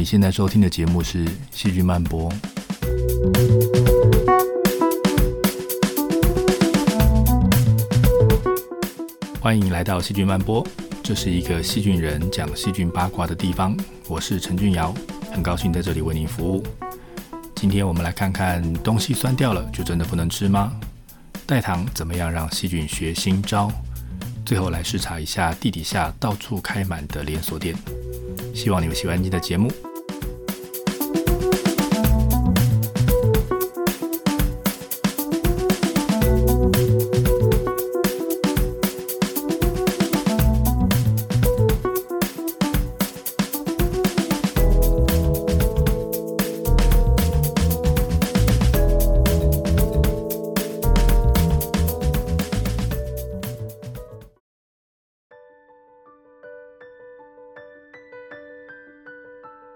你现在收听的节目是《细菌漫播》，欢迎来到《细菌漫播》，这是一个细菌人讲细菌八卦的地方。我是陈俊尧，很高兴在这里为您服务。今天我们来看看东西酸掉了就真的不能吃吗？代糖怎么样让细菌学新招？最后来视察一下地底下到处开满的连锁店。希望你们喜欢今天的节目。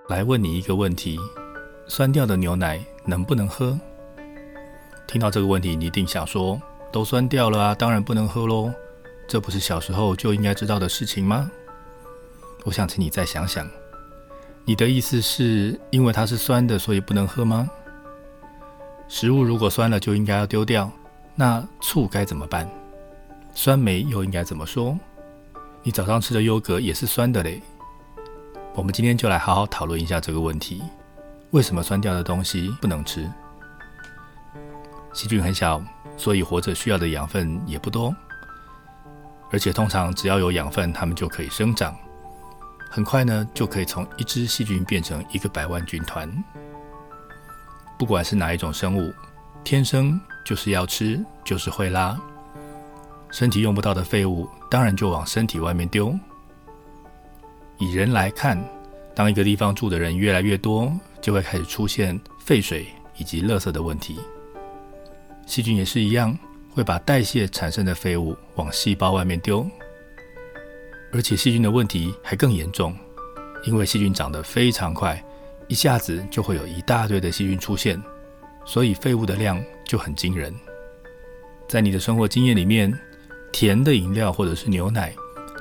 来问你一个问题：酸掉的牛奶能不能喝？听到这个问题，你一定想说：都酸掉了啊，当然不能喝喽。这不是小时候就应该知道的事情吗？我想请你再想想，你的意思是因为它是酸的，所以不能喝吗？食物如果酸了就应该要丢掉，那醋该怎么办？酸梅又应该怎么说？你早上吃的优格也是酸的嘞。我们今天就来好好讨论一下这个问题：为什么酸掉的东西不能吃？细菌很小，所以活着需要的养分也不多，而且通常只要有养分，它们就可以生长，很快呢就可以从一只细菌变成一个百万军团。不管是哪一种生物，天生就是要吃，就是会拉，身体用不到的废物，当然就往身体外面丢。以人来看，当一个地方住的人越来越多，就会开始出现废水以及垃圾的问题。细菌也是一样，会把代谢产生的废物往细胞外面丢。而且细菌的问题还更严重，因为细菌长得非常快，一下子就会有一大堆的细菌出现，所以废物的量就很惊人。在你的生活经验里面，甜的饮料或者是牛奶，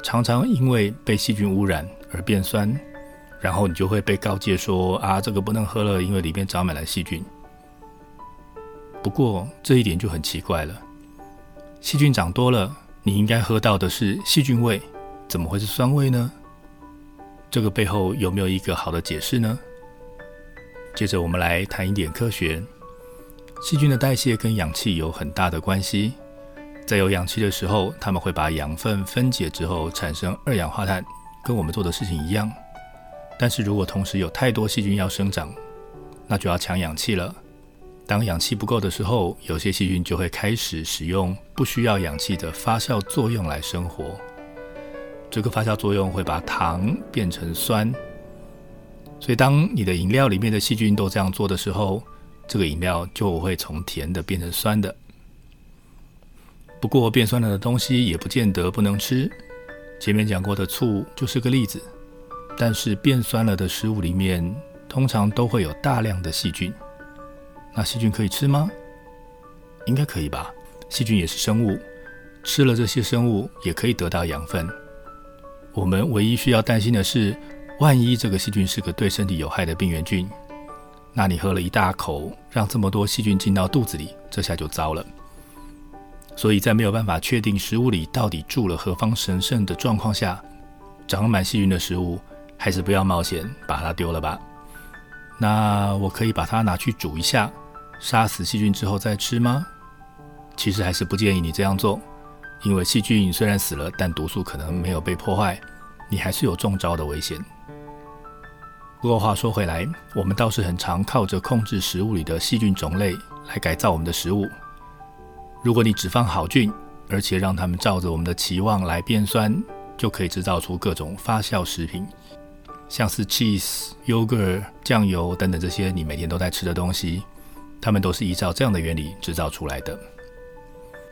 常常因为被细菌污染。而变酸，然后你就会被告诫说啊，这个不能喝了，因为里面长满了细菌。不过这一点就很奇怪了，细菌长多了，你应该喝到的是细菌味，怎么会是酸味呢？这个背后有没有一个好的解释呢？接着我们来谈一点科学，细菌的代谢跟氧气有很大的关系，在有氧气的时候，它们会把养分分解之后产生二氧化碳。跟我们做的事情一样，但是如果同时有太多细菌要生长，那就要抢氧气了。当氧气不够的时候，有些细菌就会开始使用不需要氧气的发酵作用来生活。这个发酵作用会把糖变成酸，所以当你的饮料里面的细菌都这样做的时候，这个饮料就会从甜的变成酸的。不过变酸了的东西也不见得不能吃。前面讲过的醋就是个例子，但是变酸了的食物里面通常都会有大量的细菌。那细菌可以吃吗？应该可以吧。细菌也是生物，吃了这些生物也可以得到养分。我们唯一需要担心的是，万一这个细菌是个对身体有害的病原菌，那你喝了一大口，让这么多细菌进到肚子里，这下就糟了。所以在没有办法确定食物里到底住了何方神圣的状况下，长满细菌的食物还是不要冒险把它丢了吧。那我可以把它拿去煮一下，杀死细菌之后再吃吗？其实还是不建议你这样做，因为细菌虽然死了，但毒素可能没有被破坏，你还是有中招的危险。不过话说回来，我们倒是很常靠着控制食物里的细菌种类来改造我们的食物。如果你只放好菌，而且让它们照着我们的期望来变酸，就可以制造出各种发酵食品，像是 cheese、yogurt、酱油等等这些你每天都在吃的东西，它们都是依照这样的原理制造出来的。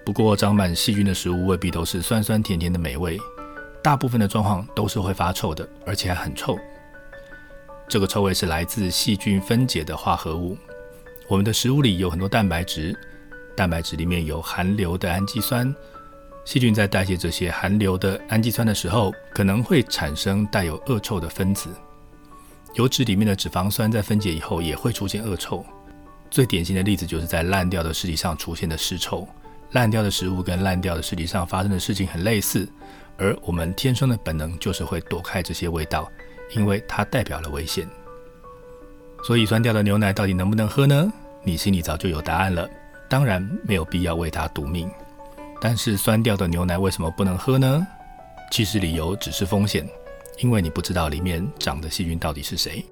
不过，长满细菌的食物未必都是酸酸甜甜的美味，大部分的状况都是会发臭的，而且还很臭。这个臭味是来自细菌分解的化合物。我们的食物里有很多蛋白质。蛋白质里面有含硫的氨基酸，细菌在代谢这些含硫的氨基酸的时候，可能会产生带有恶臭的分子。油脂里面的脂肪酸在分解以后也会出现恶臭。最典型的例子就是在烂掉的尸体上出现的尸臭。烂掉的食物跟烂掉的尸体上发生的事情很类似，而我们天生的本能就是会躲开这些味道，因为它代表了危险。所以酸掉的牛奶到底能不能喝呢？你心里早就有答案了，当然没有必要为它赌命。但是酸掉的牛奶为什么不能喝呢？其实理由只是风险，因为你不知道里面长的细菌到底是谁。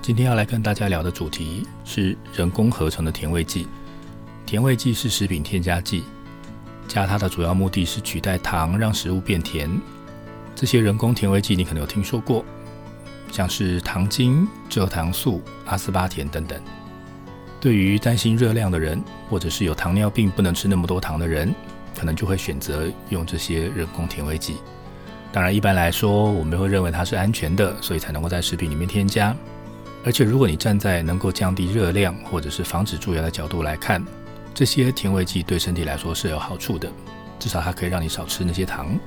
今天要来跟大家聊的主题是人工合成的甜味剂。甜味剂是食品添加剂，加它的主要目的是取代糖，让食物变甜。这些人工甜味剂你可能有听说过，像是糖精、蔗糖素、阿斯巴甜等等。对于担心热量的人，或者是有糖尿病不能吃那么多糖的人，可能就会选择用这些人工甜味剂。当然，一般来说，我们会认为它是安全的，所以才能够在食品里面添加。而且，如果你站在能够降低热量或者是防止蛀牙的角度来看，这些甜味剂对身体来说是有好处的，至少它可以让你少吃那些糖。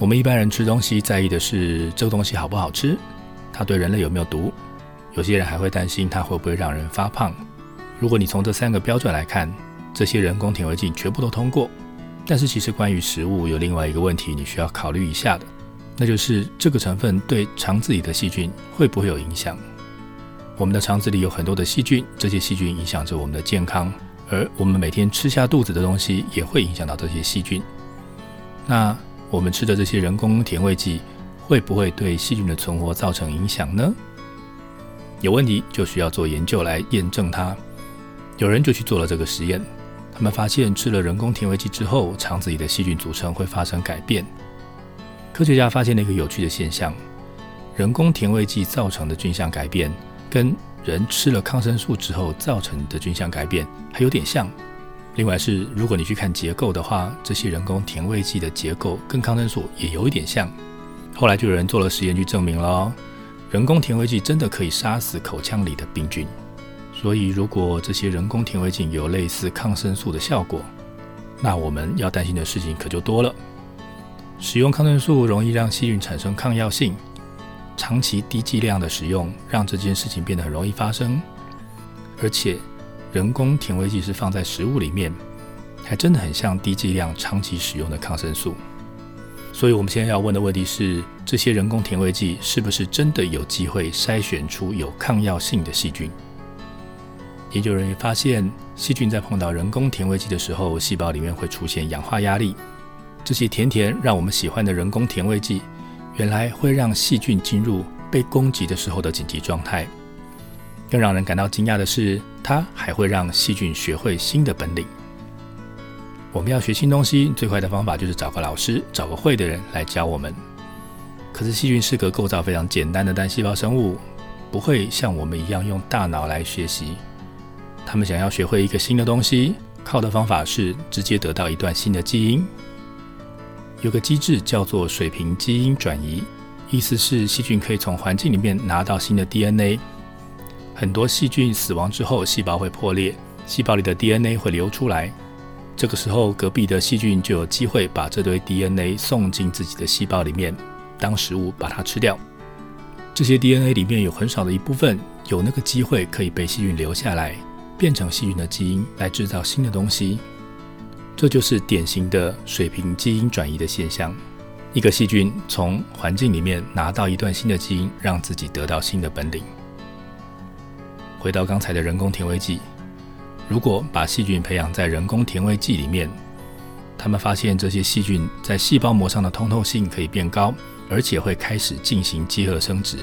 我们一般人吃东西在意的是这个东西好不好吃，它对人类有没有毒，有些人还会担心它会不会让人发胖。如果你从这三个标准来看，这些人工甜味剂全部都通过。但是，其实关于食物有另外一个问题你需要考虑一下的，那就是这个成分对肠子里的细菌会不会有影响？我们的肠子里有很多的细菌，这些细菌影响着我们的健康，而我们每天吃下肚子的东西也会影响到这些细菌。那我们吃的这些人工甜味剂会不会对细菌的存活造成影响呢？有问题就需要做研究来验证它。有人就去做了这个实验，他们发现吃了人工甜味剂之后，肠子里的细菌组成会发生改变。科学家发现了一个有趣的现象：人工甜味剂造成的菌相改变。跟人吃了抗生素之后造成的菌相改变还有点像。另外是，如果你去看结构的话，这些人工甜味剂的结构跟抗生素也有一点像。后来就有人做了实验去证明了，人工甜味剂真的可以杀死口腔里的病菌。所以，如果这些人工甜味剂有类似抗生素的效果，那我们要担心的事情可就多了。使用抗生素容易让细菌产生抗药性。长期低剂量的使用，让这件事情变得很容易发生。而且，人工甜味剂是放在食物里面，还真的很像低剂量长期使用的抗生素。所以，我们现在要问的问题是：这些人工甜味剂是不是真的有机会筛选出有抗药性的细菌？研究人员发现，细菌在碰到人工甜味剂的时候，细胞里面会出现氧化压力。这些甜甜让我们喜欢的人工甜味剂。原来会让细菌进入被攻击的时候的紧急状态。更让人感到惊讶的是，它还会让细菌学会新的本领。我们要学新东西，最快的方法就是找个老师，找个会的人来教我们。可是细菌是个构造非常简单的单细胞生物，不会像我们一样用大脑来学习。他们想要学会一个新的东西，靠的方法是直接得到一段新的基因。有个机制叫做水平基因转移，意思是细菌可以从环境里面拿到新的 DNA。很多细菌死亡之后，细胞会破裂，细胞里的 DNA 会流出来。这个时候，隔壁的细菌就有机会把这堆 DNA 送进自己的细胞里面，当食物把它吃掉。这些 DNA 里面有很少的一部分有那个机会可以被细菌留下来，变成细菌的基因来制造新的东西。这就是典型的水平基因转移的现象。一个细菌从环境里面拿到一段新的基因，让自己得到新的本领。回到刚才的人工甜味剂，如果把细菌培养在人工甜味剂里面，他们发现这些细菌在细胞膜上的通透性可以变高，而且会开始进行结合生殖。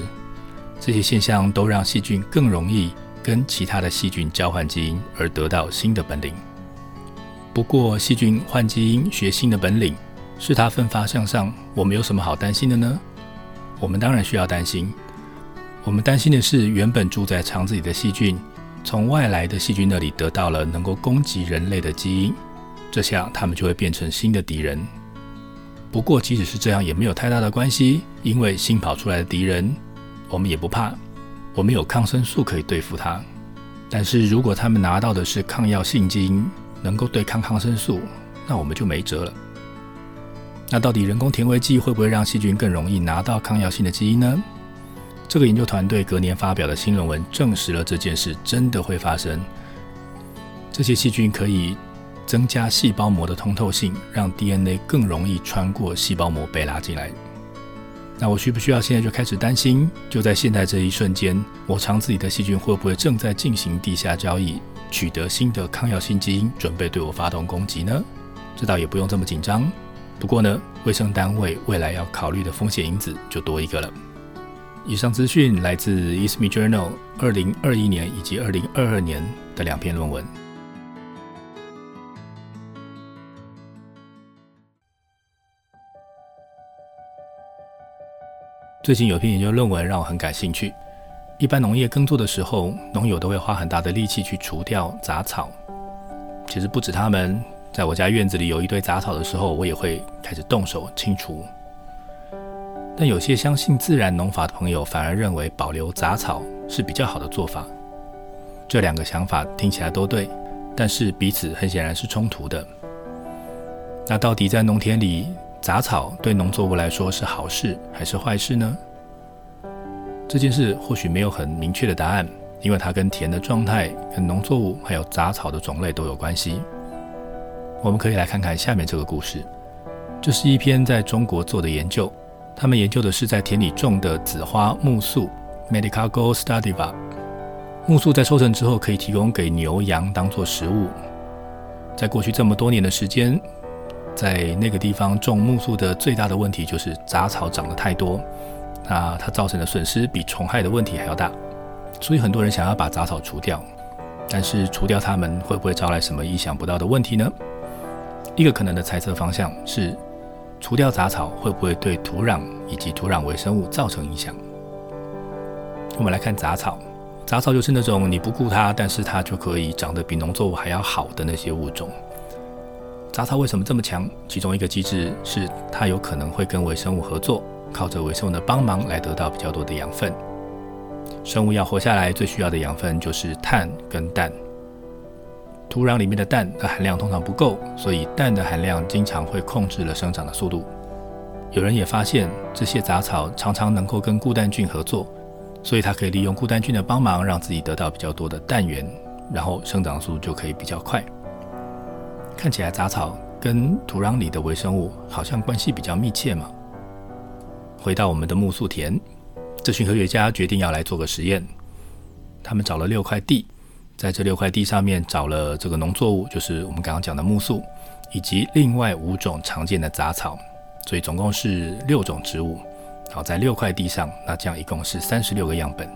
这些现象都让细菌更容易跟其他的细菌交换基因，而得到新的本领。不过，细菌换基因学新的本领，是它奋发向上，我们有什么好担心的呢？我们当然需要担心。我们担心的是，原本住在肠子里的细菌，从外来的细菌那里得到了能够攻击人类的基因，这下它们就会变成新的敌人。不过，即使是这样，也没有太大的关系，因为新跑出来的敌人，我们也不怕，我们有抗生素可以对付它。但是如果他们拿到的是抗药性基因，能够对抗抗生素，那我们就没辙了。那到底人工甜味剂会不会让细菌更容易拿到抗药性的基因呢？这个研究团队隔年发表的新论文证实了这件事真的会发生。这些细菌可以增加细胞膜的通透性，让 DNA 更容易穿过细胞膜被拉进来。那我需不需要现在就开始担心？就在现在这一瞬间，我肠子里的细菌会不会正在进行地下交易，取得新的抗药性基因，准备对我发动攻击呢？这倒也不用这么紧张。不过呢，卫生单位未来要考虑的风险因子就多一个了。以上资讯来自《ISME Journal》二零二一年以及二零二二年的两篇论文。最近有篇研究论文让我很感兴趣。一般农业耕作的时候，农友都会花很大的力气去除掉杂草。其实不止他们。在我家院子里有一堆杂草的时候，我也会开始动手清除。但有些相信自然农法的朋友反而认为保留杂草是比较好的做法。这两个想法听起来都对，但是彼此很显然是冲突的。那到底在农田里，杂草对农作物来说是好事还是坏事呢？这件事或许没有很明确的答案，因为它跟田的状态、跟农作物还有杂草的种类都有关系。我们可以来看看下面这个故事。这是一篇在中国做的研究，他们研究的是在田里种的紫花苜蓿 （Medicago sativa）。苜蓿在收成之后可以提供给牛羊当做食物。在过去这么多年的时间，在那个地方种苜蓿的最大的问题就是杂草长得太多，那它造成的损失比虫害的问题还要大。所以很多人想要把杂草除掉，但是除掉它们会不会招来什么意想不到的问题呢？一个可能的猜测方向是，除掉杂草会不会对土壤以及土壤微生物造成影响？我们来看杂草，杂草就是那种你不顾它，但是它就可以长得比农作物还要好的那些物种。杂草为什么这么强？其中一个机制是它有可能会跟微生物合作，靠着微生物的帮忙来得到比较多的养分。生物要活下来，最需要的养分就是碳跟氮。土壤里面的氮的含量通常不够，所以氮的含量经常会控制了生长的速度。有人也发现，这些杂草常常能够跟固氮菌合作，所以它可以利用固氮菌的帮忙，让自己得到比较多的氮源，然后生长速度就可以比较快。看起来杂草跟土壤里的微生物好像关系比较密切嘛。回到我们的苜蓿田，这群科学家决定要来做个实验，他们找了六块地。在这六块地上面找了这个农作物，就是我们刚刚讲的木素，以及另外五种常见的杂草，所以总共是六种植物。好，在六块地上，那这样一共是三十六个样本。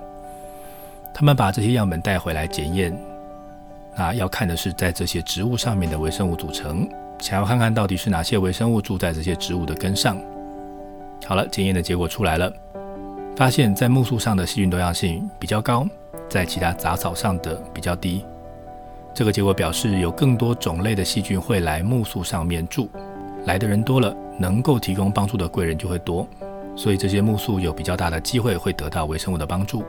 他们把这些样本带回来检验，那要看的是在这些植物上面的微生物组成，想要看看到底是哪些微生物住在这些植物的根上。好了，检验的结果出来了，发现在木素上的细菌多样性比较高。在其他杂草上的比较低，这个结果表示有更多种类的细菌会来苜蓿上面住，来的人多了，能够提供帮助的贵人就会多，所以这些苜蓿有比较大的机会会得到微生物的帮助。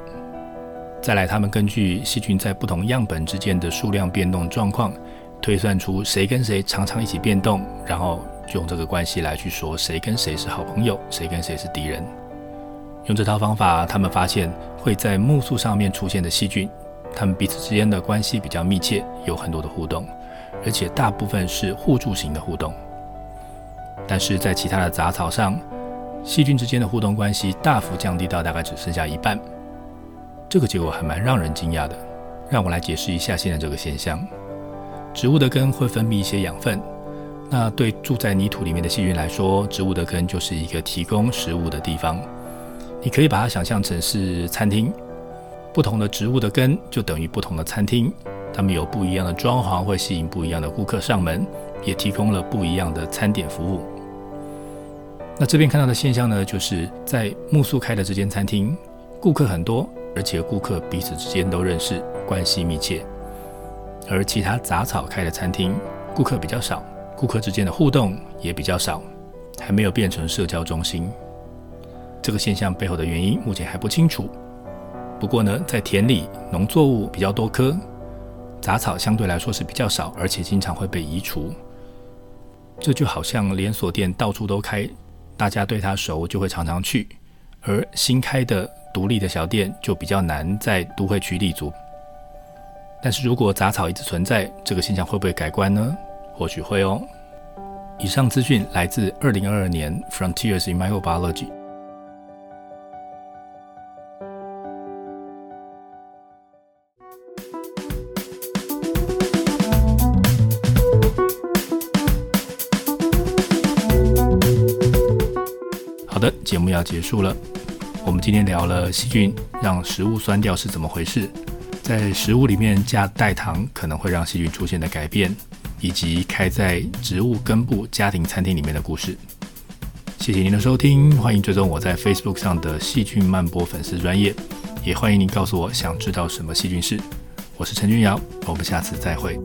再来，他们根据细菌在不同样本之间的数量变动状况，推算出谁跟谁常常一起变动，然后就用这个关系来去说谁跟谁是好朋友，谁跟谁是敌人。用这套方法，他们发现会在苜蓿上面出现的细菌，它们彼此之间的关系比较密切，有很多的互动，而且大部分是互助型的互动。但是在其他的杂草上，细菌之间的互动关系大幅降低到大概只剩下一半。这个结果还蛮让人惊讶的。让我来解释一下现在这个现象：植物的根会分泌一些养分，那对住在泥土里面的细菌来说，植物的根就是一个提供食物的地方。你可以把它想象成是餐厅，不同的植物的根就等于不同的餐厅，它们有不一样的装潢，会吸引不一样的顾客上门，也提供了不一样的餐点服务。那这边看到的现象呢，就是在苜蓿开的这间餐厅，顾客很多，而且顾客彼此之间都认识，关系密切；而其他杂草开的餐厅，顾客比较少，顾客之间的互动也比较少，还没有变成社交中心。这个现象背后的原因目前还不清楚。不过呢，在田里，农作物比较多棵，杂草相对来说是比较少，而且经常会被移除。这就好像连锁店到处都开，大家对它熟，就会常常去；而新开的独立的小店就比较难在都会区立足。但是如果杂草一直存在，这个现象会不会改观呢？或许会哦。以上资讯来自二零二二年《Frontiers in Microbiology》。节目要结束了。我们今天聊了细菌让食物酸掉是怎么回事，在食物里面加代糖可能会让细菌出现的改变。以及开在植物根部家庭餐厅里面的故事。谢谢您的收听，欢迎追踪我在 Facebook 上的细菌漫播粉丝专页，也欢迎您告诉我想知道什么细菌事。我是陈君尧，我们下次再会。